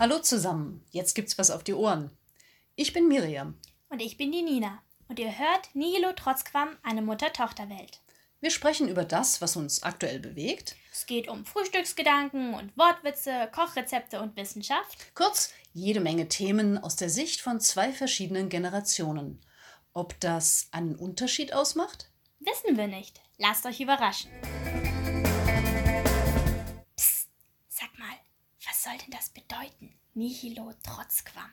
Hallo zusammen, jetzt gibt's was auf die Ohren. Ich bin Miriam. Und ich bin die Nina. Und ihr hört Nihilo Trotzquam, eine Mutter-Tochter-Welt. Wir sprechen über das, was uns aktuell bewegt. Es geht um Frühstücksgedanken und Wortwitze, Kochrezepte und Wissenschaft. Kurz, jede Menge Themen aus der Sicht von zwei verschiedenen Generationen. Ob das einen Unterschied ausmacht? Wissen wir nicht. Lasst euch überraschen. Soll denn das bedeuten? Nihilo Trotzquam.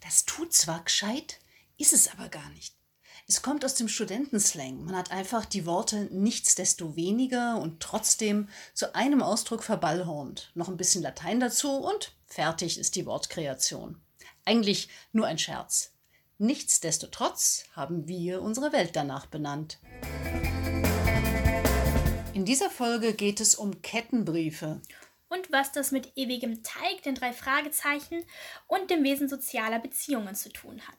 Das tut zwar gescheit, ist es aber gar nicht. Es kommt aus dem Studentenslang. Man hat einfach die Worte nichtsdestoweniger und trotzdem zu einem Ausdruck verballhornt. Noch ein bisschen Latein dazu und fertig ist die Wortkreation. Eigentlich nur ein Scherz. Nichtsdestotrotz haben wir unsere Welt danach benannt. In dieser Folge geht es um Kettenbriefe. Und was das mit ewigem Teig, den drei Fragezeichen und dem Wesen sozialer Beziehungen zu tun hat.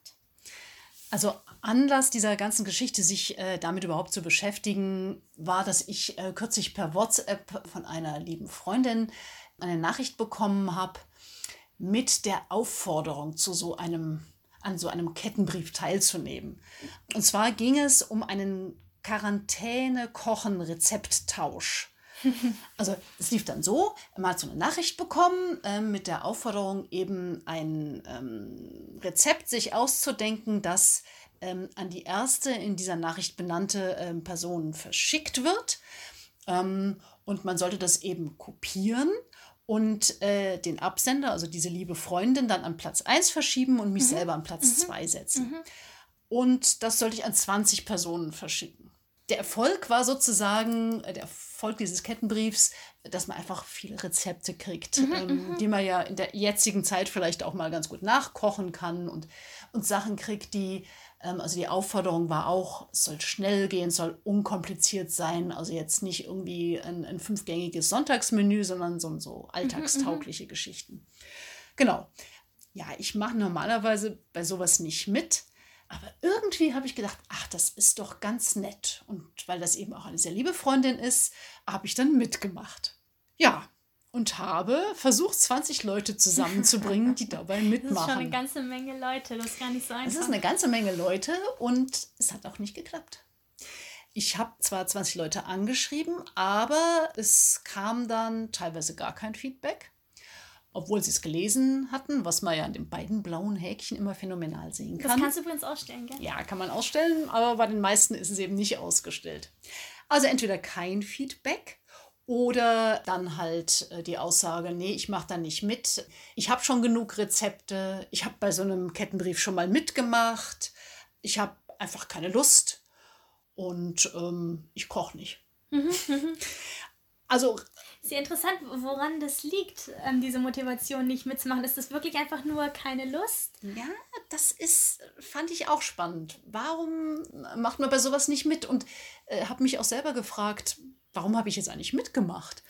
Also Anlass dieser ganzen Geschichte, sich äh, damit überhaupt zu beschäftigen, war, dass ich äh, kürzlich per WhatsApp von einer lieben Freundin eine Nachricht bekommen habe mit der Aufforderung zu so einem an so einem Kettenbrief teilzunehmen. Und zwar ging es um einen Quarantäne-Kochen-Rezepttausch. Also es lief dann so, man hat so eine Nachricht bekommen äh, mit der Aufforderung, eben ein ähm, Rezept sich auszudenken, das ähm, an die erste in dieser Nachricht benannte ähm, Person verschickt wird. Ähm, und man sollte das eben kopieren und äh, den Absender, also diese liebe Freundin, dann an Platz 1 verschieben und mich mhm. selber an Platz 2 mhm. setzen. Mhm. Und das sollte ich an 20 Personen verschicken der Erfolg war sozusagen, äh, der Erfolg dieses Kettenbriefs, dass man einfach viele Rezepte kriegt, mhm, ähm, mhm. die man ja in der jetzigen Zeit vielleicht auch mal ganz gut nachkochen kann und, und Sachen kriegt, die, ähm, also die Aufforderung war auch, es soll schnell gehen, es soll unkompliziert sein, also jetzt nicht irgendwie ein, ein fünfgängiges Sonntagsmenü, sondern so, so alltagstaugliche mhm, Geschichten. Genau. Ja, ich mache normalerweise bei sowas nicht mit. Aber irgendwie habe ich gedacht, ach, das ist doch ganz nett. Und weil das eben auch eine sehr liebe Freundin ist, habe ich dann mitgemacht. Ja, und habe versucht, 20 Leute zusammenzubringen, die dabei mitmachen. Das ist schon eine ganze Menge Leute, das gar nicht so einfach. Es ist eine ganze Menge Leute und es hat auch nicht geklappt. Ich habe zwar 20 Leute angeschrieben, aber es kam dann teilweise gar kein Feedback obwohl sie es gelesen hatten, was man ja an den beiden blauen Häkchen immer phänomenal sehen kann. Das kannst du übrigens ausstellen, gell? Ja, kann man ausstellen, aber bei den meisten ist es eben nicht ausgestellt. Also entweder kein Feedback oder dann halt äh, die Aussage, nee, ich mache da nicht mit. Ich habe schon genug Rezepte. Ich habe bei so einem Kettenbrief schon mal mitgemacht. Ich habe einfach keine Lust und ähm, ich koche nicht. Mhm, mhm. also sehr interessant, woran das liegt, ähm, diese Motivation nicht mitzumachen. Ist das wirklich einfach nur keine Lust? Ja, das ist, fand ich auch spannend. Warum macht man bei sowas nicht mit? Und äh, habe mich auch selber gefragt, warum habe ich jetzt eigentlich mitgemacht?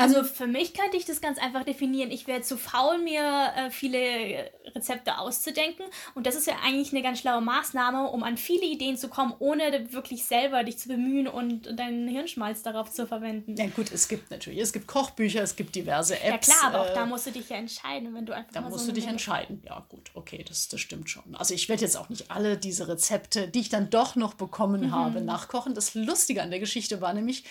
Also für mich könnte ich das ganz einfach definieren. Ich wäre zu faul, mir äh, viele Rezepte auszudenken. Und das ist ja eigentlich eine ganz schlaue Maßnahme, um an viele Ideen zu kommen, ohne wirklich selber dich zu bemühen und deinen Hirnschmalz darauf zu verwenden. Ja gut, es gibt natürlich, es gibt Kochbücher, es gibt diverse Apps. Ja klar, aber auch äh, da musst du dich ja entscheiden, wenn du einfach Da musst so du dich entscheiden. Ja gut, okay, das, das stimmt schon. Also ich werde jetzt auch nicht alle diese Rezepte, die ich dann doch noch bekommen mhm. habe, nachkochen. Das Lustige an der Geschichte war nämlich,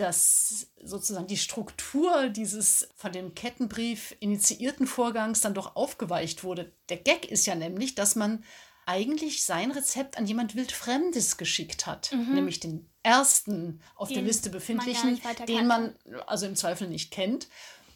dass sozusagen die Struktur dieses von dem Kettenbrief initiierten Vorgangs dann doch aufgeweicht wurde. Der Gag ist ja nämlich, dass man eigentlich sein Rezept an jemand wildfremdes geschickt hat, mhm. nämlich den ersten auf den der Liste befindlichen, man den man also im Zweifel nicht kennt.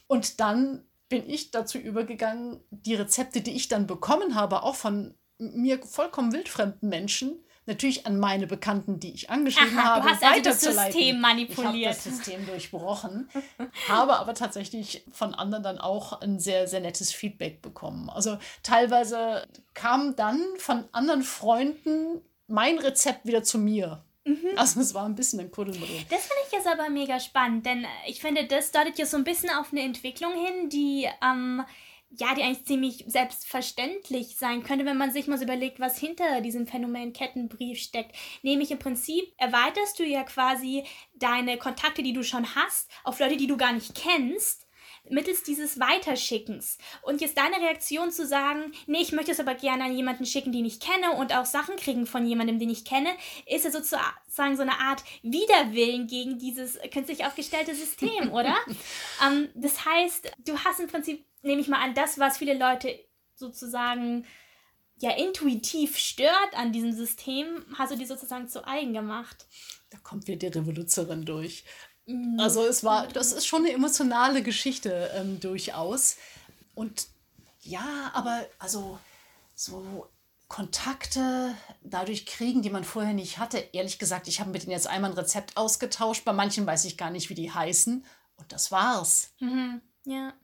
Und dann bin ich dazu übergegangen, die Rezepte, die ich dann bekommen habe, auch von mir vollkommen wildfremden Menschen, natürlich an meine Bekannten, die ich angeschrieben Aha, habe, du hast also das System manipuliert. Ich habe das System durchbrochen, habe aber tatsächlich von anderen dann auch ein sehr, sehr nettes Feedback bekommen. Also teilweise kam dann von anderen Freunden mein Rezept wieder zu mir. Mhm. Also es war ein bisschen ein Kuddelmuddel. Das finde ich jetzt aber mega spannend, denn ich finde, das deutet ja so ein bisschen auf eine Entwicklung hin, die ähm, ja, die eigentlich ziemlich selbstverständlich sein könnte, wenn man sich mal so überlegt, was hinter diesem Phänomen Kettenbrief steckt. Nämlich im Prinzip erweiterst du ja quasi deine Kontakte, die du schon hast, auf Leute, die du gar nicht kennst, mittels dieses Weiterschickens. Und jetzt deine Reaktion zu sagen, nee, ich möchte es aber gerne an jemanden schicken, den ich kenne und auch Sachen kriegen von jemandem, den ich kenne, ist ja sozusagen so eine Art Widerwillen gegen dieses künstlich aufgestellte System, oder? ähm, das heißt, du hast im Prinzip, nehme ich mal an, das, was viele Leute sozusagen ja intuitiv stört an diesem System, hast du die sozusagen zu eigen gemacht. Da kommt wieder die Revoluzerin durch. Mhm. Also es war, das ist schon eine emotionale Geschichte ähm, durchaus. Und ja, aber also so Kontakte dadurch kriegen, die man vorher nicht hatte. Ehrlich gesagt, ich habe mit denen jetzt einmal ein Rezept ausgetauscht. Bei manchen weiß ich gar nicht, wie die heißen. Und das war's. Mhm. Ja.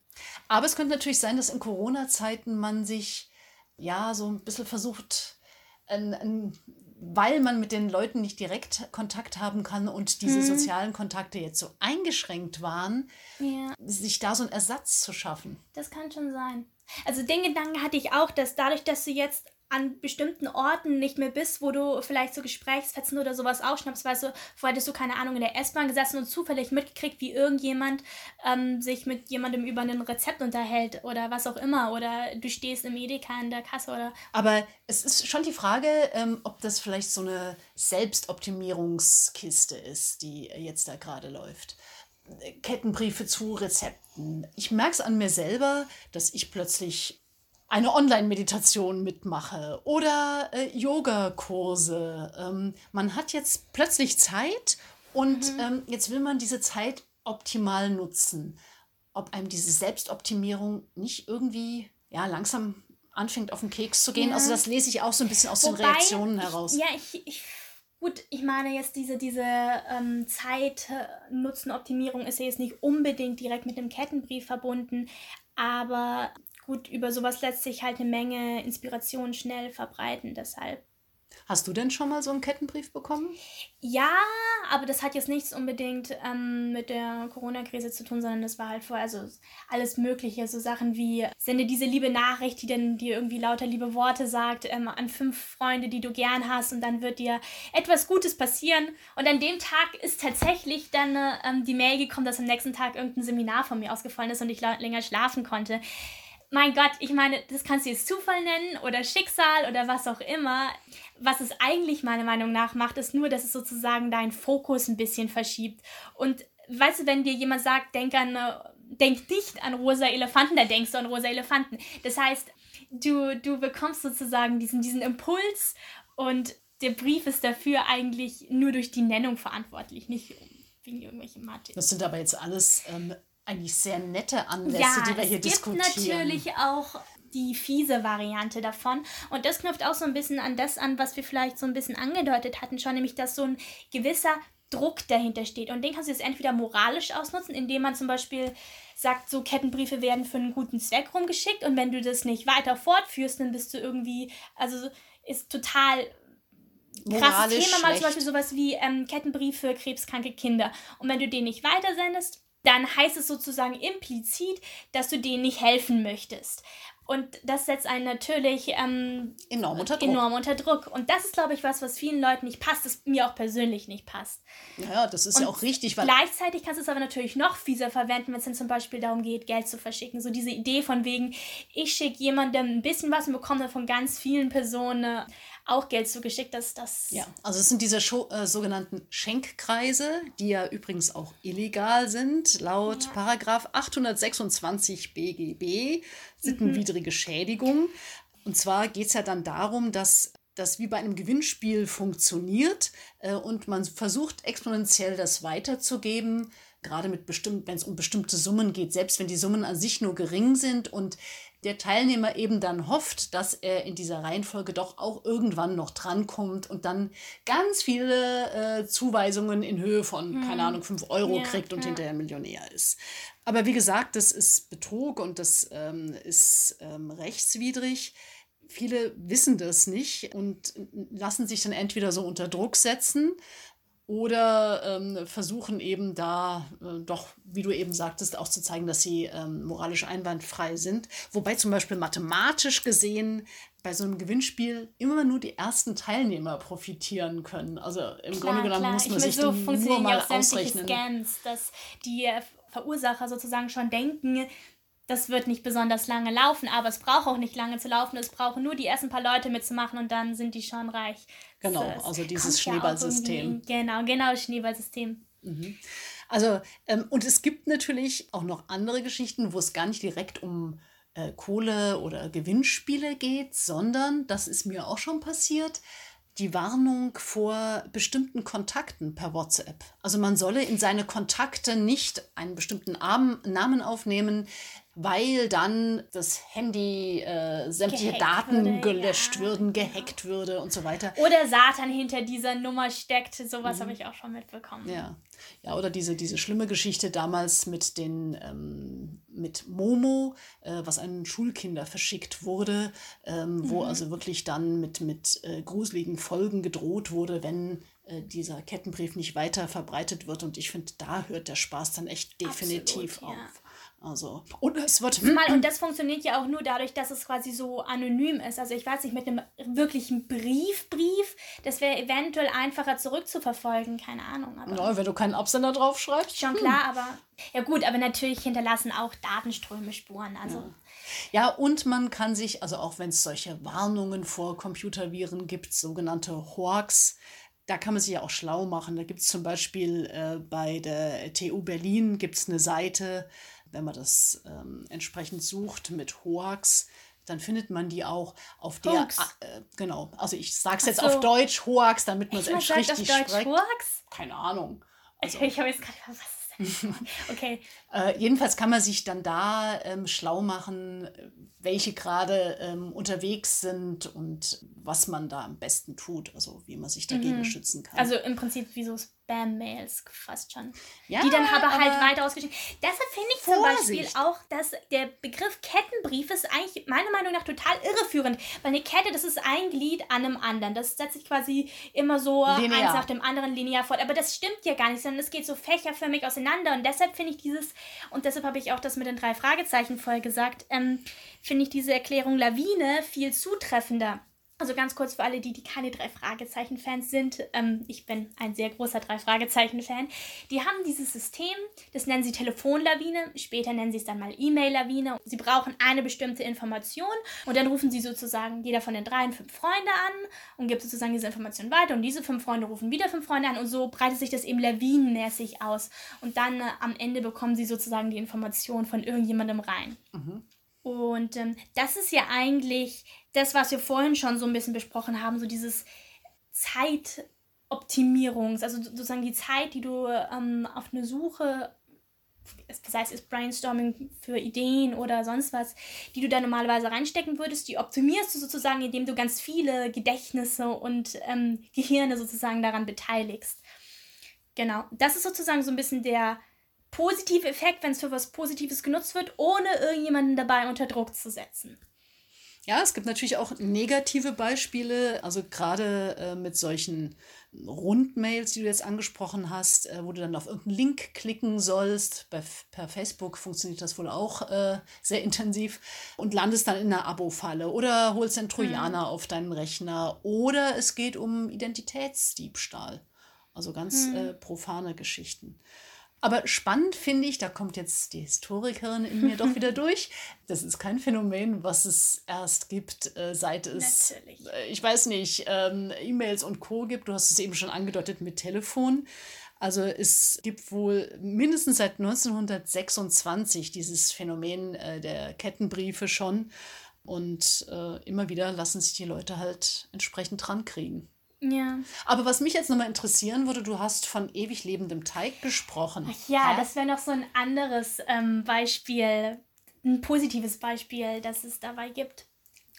Aber es könnte natürlich sein, dass in Corona-Zeiten man sich ja so ein bisschen versucht, ein, ein weil man mit den Leuten nicht direkt Kontakt haben kann und diese hm. sozialen Kontakte jetzt so eingeschränkt waren, ja. sich da so einen Ersatz zu schaffen. Das kann schon sein. Also den Gedanken hatte ich auch, dass dadurch, dass du jetzt an bestimmten Orten nicht mehr bist, wo du vielleicht so Gesprächsfetzen oder sowas aufschnappst, weißt du, vorher hättest du, keine Ahnung, in der S-Bahn gesessen und zufällig mitgekriegt, wie irgendjemand ähm, sich mit jemandem über ein Rezept unterhält oder was auch immer oder du stehst im Edeka in der Kasse oder... Aber es ist schon die Frage, ähm, ob das vielleicht so eine Selbstoptimierungskiste ist, die jetzt da gerade läuft. Kettenbriefe zu Rezepten. Ich merke es an mir selber, dass ich plötzlich eine Online-Meditation mitmache oder äh, Yogakurse. Ähm, man hat jetzt plötzlich Zeit und mhm. ähm, jetzt will man diese Zeit optimal nutzen. Ob einem diese Selbstoptimierung nicht irgendwie ja, langsam anfängt auf den Keks zu gehen. Ja. Also das lese ich auch so ein bisschen aus Wobei, den Reaktionen heraus. Ich, ja, ich, ich, gut, ich meine jetzt diese, diese ähm, Zeit-Nutzen-Optimierung ist ja jetzt nicht unbedingt direkt mit dem Kettenbrief verbunden, aber gut, über sowas lässt sich halt eine Menge Inspiration schnell verbreiten, deshalb. Hast du denn schon mal so einen Kettenbrief bekommen? Ja, aber das hat jetzt nichts unbedingt ähm, mit der Corona-Krise zu tun, sondern das war halt vorher so alles Mögliche. So Sachen wie, sende diese liebe Nachricht, die dann dir irgendwie lauter liebe Worte sagt, ähm, an fünf Freunde, die du gern hast und dann wird dir etwas Gutes passieren. Und an dem Tag ist tatsächlich dann ähm, die Mail gekommen, dass am nächsten Tag irgendein Seminar von mir ausgefallen ist und ich länger schlafen konnte mein Gott, ich meine, das kannst du jetzt Zufall nennen oder Schicksal oder was auch immer. Was es eigentlich meiner Meinung nach macht, ist nur, dass es sozusagen deinen Fokus ein bisschen verschiebt. Und weißt du, wenn dir jemand sagt, denk an, äh, denk nicht an rosa Elefanten, da denkst du an rosa Elefanten. Das heißt, du, du bekommst sozusagen diesen, diesen Impuls und der Brief ist dafür eigentlich nur durch die Nennung verantwortlich, nicht wegen irgendwelchen Mathe. Das sind aber jetzt alles ähm, eigentlich sehr nette Anlässe, ja, die wir hier diskutieren. Es gibt natürlich auch die fiese Variante davon. Und das knüpft auch so ein bisschen an das an, was wir vielleicht so ein bisschen angedeutet hatten schon, nämlich dass so ein gewisser Druck dahinter steht. Und den kannst du jetzt entweder moralisch ausnutzen, indem man zum Beispiel sagt, so Kettenbriefe werden für einen guten Zweck rumgeschickt und wenn du das nicht weiter fortführst, dann bist du irgendwie, also ist total krasses Thema, mal zum Beispiel sowas wie ähm, Kettenbrief für krebskranke Kinder. Und wenn du den nicht weitersendest, dann heißt es sozusagen implizit, dass du denen nicht helfen möchtest. Und das setzt einen natürlich ähm, enorm, unter Druck. enorm unter Druck. Und das ist, glaube ich, was, was vielen Leuten nicht passt, das mir auch persönlich nicht passt. Ja, das ist Und ja auch richtig. Weil gleichzeitig kannst du es aber natürlich noch fieser verwenden, wenn es dann zum Beispiel darum geht, Geld zu verschicken. So diese Idee von wegen, ich schicke jemandem ein bisschen was und bekomme dann von ganz vielen Personen auch Geld zugeschickt, dass das. Ja, also es sind diese Show, äh, sogenannten Schenkkreise, die ja übrigens auch illegal sind, laut ja. Paragraph 826 BGB, sittenwidrige mhm. Schädigung. Und zwar geht es ja dann darum, dass das wie bei einem Gewinnspiel funktioniert äh, und man versucht exponentiell das weiterzugeben, gerade mit bestimmt, wenn es um bestimmte Summen geht, selbst wenn die Summen an sich nur gering sind und der Teilnehmer eben dann hofft, dass er in dieser Reihenfolge doch auch irgendwann noch drankommt und dann ganz viele äh, Zuweisungen in Höhe von, hm. keine Ahnung, 5 Euro ja, kriegt und ja. hinterher Millionär ist. Aber wie gesagt, das ist Betrug und das ähm, ist ähm, rechtswidrig. Viele wissen das nicht und lassen sich dann entweder so unter Druck setzen, oder ähm, versuchen eben da äh, doch, wie du eben sagtest, auch zu zeigen, dass sie ähm, moralisch einwandfrei sind. Wobei zum Beispiel mathematisch gesehen bei so einem Gewinnspiel immer nur die ersten Teilnehmer profitieren können. Also im klar, Grunde genommen klar. muss man ich sich so nur mal ausrechnen. Scams, dass die Verursacher sozusagen schon denken, das wird nicht besonders lange laufen, aber es braucht auch nicht lange zu laufen. Es brauchen nur die ersten paar Leute mitzumachen und dann sind die schon reich. Genau, das also dieses Schneeballsystem. Ja genau, genau, Schneeballsystem. Mhm. Also, ähm, und es gibt natürlich auch noch andere Geschichten, wo es gar nicht direkt um äh, Kohle oder Gewinnspiele geht, sondern, das ist mir auch schon passiert, die Warnung vor bestimmten Kontakten per WhatsApp. Also man solle in seine Kontakte nicht einen bestimmten Namen aufnehmen, weil dann das Handy äh, sämtliche gehackt Daten würde, gelöscht ja, würden, gehackt genau. würde und so weiter. Oder Satan hinter dieser Nummer steckt, sowas mhm. habe ich auch schon mitbekommen. Ja. Ja, oder diese, diese schlimme Geschichte damals mit den ähm, mit Momo, äh, was an Schulkinder verschickt wurde, ähm, mhm. wo also wirklich dann mit, mit äh, gruseligen Folgen gedroht wurde, wenn äh, dieser Kettenbrief nicht weiter verbreitet wird. Und ich finde, da hört der Spaß dann echt definitiv Absolut, auf. Ja. Also, und es wird. Mal, und das funktioniert ja auch nur dadurch, dass es quasi so anonym ist. Also, ich weiß nicht, mit einem wirklichen Briefbrief, das wäre eventuell einfacher zurückzuverfolgen, keine Ahnung. Aber ja, wenn du keinen Absender drauf schreibst. Schon klar, hm. aber. Ja, gut, aber natürlich hinterlassen auch Datenströme Spuren. Also. Ja. Ja, und man kann sich, also auch wenn es solche Warnungen vor Computerviren gibt, sogenannte Hoax, da kann man sich ja auch schlau machen. Da gibt es zum Beispiel äh, bei der TU Berlin gibt's eine Seite, wenn man das ähm, entsprechend sucht mit Hoax, dann findet man die auch auf der. Äh, genau, also ich sage es jetzt so. auf Deutsch, Hoax, damit man es echt richtig auf Deutsch spricht. Hoax? Keine Ahnung. Also, ich habe jetzt gerade was okay. äh, jedenfalls kann man sich dann da ähm, schlau machen, welche gerade ähm, unterwegs sind und was man da am besten tut, also wie man sich dagegen mhm. schützen kann. Also im Prinzip wie so Spam-Mails fast schon. Ja, die dann aber halt weiter ausgeschickt. Deshalb finde ich Vorsicht. zum Beispiel auch, dass der Begriff Kettenbrief ist eigentlich meiner Meinung nach total irreführend. Weil eine Kette, das ist ein Glied an einem anderen. Das setzt sich quasi immer so linear. eins nach dem anderen linear fort. Aber das stimmt ja gar nicht, sondern es geht so fächerförmig auseinander. Und deshalb finde ich dieses, und deshalb habe ich auch das mit den drei Fragezeichen vorher gesagt, ähm, finde ich diese Erklärung Lawine viel zutreffender. Also ganz kurz für alle, die, die keine Drei-Fragezeichen-Fans sind. Ähm, ich bin ein sehr großer Drei-Fragezeichen-Fan. Die haben dieses System, das nennen sie Telefonlawine. Später nennen sie es dann mal E-Mail-Lawine. Sie brauchen eine bestimmte Information und dann rufen sie sozusagen jeder von den dreien fünf Freunde an und gibt sozusagen diese Information weiter. Und diese fünf Freunde rufen wieder fünf Freunde an und so breitet sich das eben lawinenmäßig aus. Und dann äh, am Ende bekommen sie sozusagen die Information von irgendjemandem rein. Mhm. Und ähm, das ist ja eigentlich das, was wir vorhin schon so ein bisschen besprochen haben, so dieses Zeitoptimierungs, also sozusagen die Zeit, die du ähm, auf eine Suche, sei es Brainstorming für Ideen oder sonst was, die du da normalerweise reinstecken würdest, die optimierst du sozusagen, indem du ganz viele Gedächtnisse und ähm, Gehirne sozusagen daran beteiligst. Genau, das ist sozusagen so ein bisschen der positive Effekt, wenn es für was Positives genutzt wird, ohne irgendjemanden dabei unter Druck zu setzen. Ja, es gibt natürlich auch negative Beispiele, also gerade äh, mit solchen Rundmails, die du jetzt angesprochen hast, äh, wo du dann auf irgendeinen Link klicken sollst. Bei, per Facebook funktioniert das wohl auch äh, sehr intensiv und landest dann in einer Abo-Falle oder holst einen Trojaner mhm. auf deinen Rechner oder es geht um Identitätsdiebstahl. Also ganz mhm. äh, profane Geschichten. Aber spannend finde ich, da kommt jetzt die Historikerin in mir doch wieder durch. Das ist kein Phänomen, was es erst gibt, äh, seit es, äh, ich weiß nicht, ähm, E-Mails und Co. gibt. Du hast es eben schon angedeutet mit Telefon. Also es gibt wohl mindestens seit 1926 dieses Phänomen äh, der Kettenbriefe schon. Und immer wieder lassen sich die Leute halt entsprechend dran kriegen. Ja. Aber was mich jetzt nochmal interessieren würde, du hast von ewig lebendem Teig gesprochen. Ach ja, Hä? das wäre noch so ein anderes ähm, Beispiel, ein positives Beispiel, das es dabei gibt.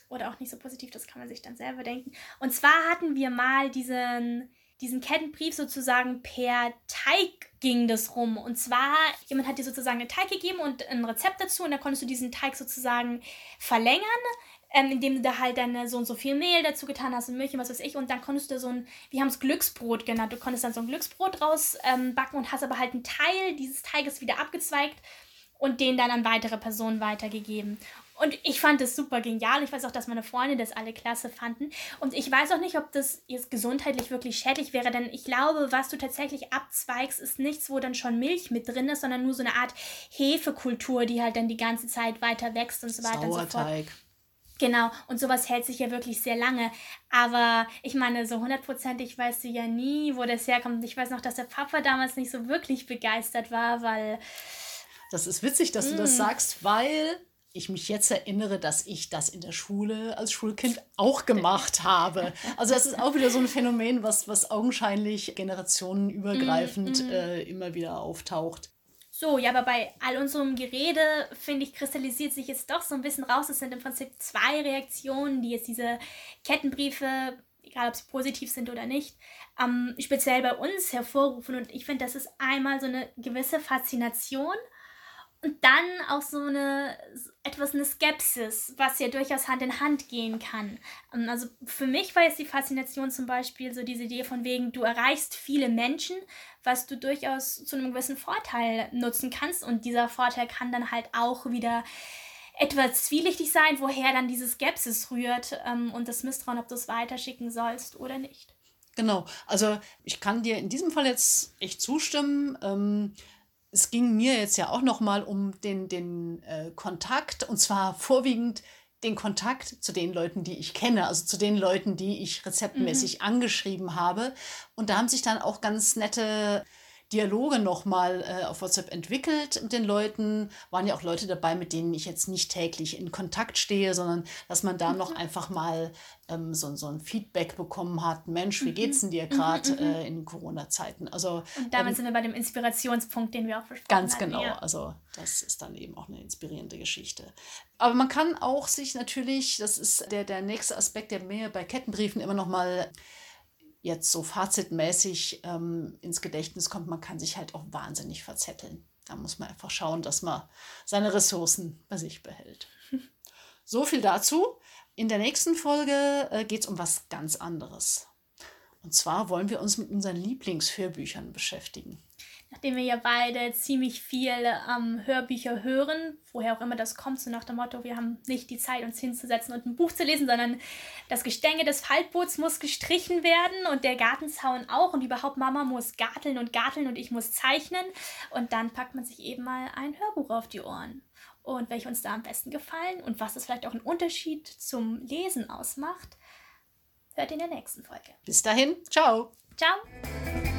Oder auch nicht so positiv, das kann man sich dann selber denken. Und zwar hatten wir mal diesen, diesen Kettenbrief sozusagen per Teig ging das rum. Und zwar, jemand hat dir sozusagen einen Teig gegeben und ein Rezept dazu und dann konntest du diesen Teig sozusagen verlängern ähm, indem du da halt dann so und so viel Mehl dazu getan hast und Milch und was weiß ich. Und dann konntest du so ein, wir haben es Glücksbrot genannt, du konntest dann so ein Glücksbrot raus ähm, und hast aber halt einen Teil dieses Teiges wieder abgezweigt und den dann an weitere Personen weitergegeben. Und ich fand es super genial. Ich weiß auch, dass meine Freunde das alle klasse fanden. Und ich weiß auch nicht, ob das jetzt gesundheitlich wirklich schädlich wäre, denn ich glaube, was du tatsächlich abzweigst, ist nichts, wo dann schon Milch mit drin ist, sondern nur so eine Art Hefekultur, die halt dann die ganze Zeit weiter wächst und so weiter Sauerteig. und so fort. Genau, und sowas hält sich ja wirklich sehr lange. Aber ich meine, so hundertprozentig weißt du ja nie, wo das herkommt. Ich weiß noch, dass der Papa damals nicht so wirklich begeistert war, weil. Das ist witzig, dass mm. du das mm. sagst, weil ich mich jetzt erinnere, dass ich das in der Schule als Schulkind auch gemacht habe. Also das ist auch wieder so ein Phänomen, was, was augenscheinlich generationenübergreifend mm, mm. Äh, immer wieder auftaucht. So, ja, aber bei all unserem Gerede, finde ich, kristallisiert sich jetzt doch so ein bisschen raus. Es sind im Prinzip zwei Reaktionen, die jetzt diese Kettenbriefe, egal ob sie positiv sind oder nicht, ähm, speziell bei uns hervorrufen. Und ich finde, das ist einmal so eine gewisse Faszination und dann auch so eine etwas eine Skepsis, was ja durchaus Hand in Hand gehen kann. Ähm, also für mich war jetzt die Faszination zum Beispiel so diese Idee von wegen, du erreichst viele Menschen, was du durchaus zu einem gewissen Vorteil nutzen kannst. Und dieser Vorteil kann dann halt auch wieder etwas zwielichtig sein, woher dann diese Skepsis rührt ähm, und das Misstrauen, ob du es weiterschicken sollst oder nicht. Genau, also ich kann dir in diesem Fall jetzt echt zustimmen. Ähm, es ging mir jetzt ja auch nochmal um den, den äh, Kontakt und zwar vorwiegend den Kontakt zu den Leuten, die ich kenne, also zu den Leuten, die ich rezeptmäßig mhm. angeschrieben habe. Und da haben sich dann auch ganz nette Dialoge nochmal äh, auf WhatsApp entwickelt mit den Leuten. Waren ja auch Leute dabei, mit denen ich jetzt nicht täglich in Kontakt stehe, sondern dass man da mhm. noch einfach mal ähm, so, so ein Feedback bekommen hat. Mensch, wie mhm. geht's denn dir gerade mhm, mhm, äh, in Corona-Zeiten? Also, Und damit ähm, sind wir bei dem Inspirationspunkt, den wir auch besprochen Ganz hatten, genau. Ja. Also das ist dann eben auch eine inspirierende Geschichte. Aber man kann auch sich natürlich, das ist der, der nächste Aspekt, der mir bei Kettenbriefen immer noch mal jetzt so fazitmäßig ähm, ins Gedächtnis kommt, man kann sich halt auch wahnsinnig verzetteln. Da muss man einfach schauen, dass man seine Ressourcen bei sich behält. So viel dazu. In der nächsten Folge äh, geht es um was ganz anderes. Und zwar wollen wir uns mit unseren Lieblingshörbüchern beschäftigen nachdem wir ja beide ziemlich viel ähm, Hörbücher hören, woher auch immer das kommt, so nach dem Motto, wir haben nicht die Zeit, uns hinzusetzen und ein Buch zu lesen, sondern das Gestänge des Faltboots muss gestrichen werden und der Gartenzaun auch und überhaupt Mama muss garteln und garteln und ich muss zeichnen und dann packt man sich eben mal ein Hörbuch auf die Ohren. Und welche uns da am besten gefallen und was das vielleicht auch einen Unterschied zum Lesen ausmacht, hört in der nächsten Folge. Bis dahin, ciao. Ciao.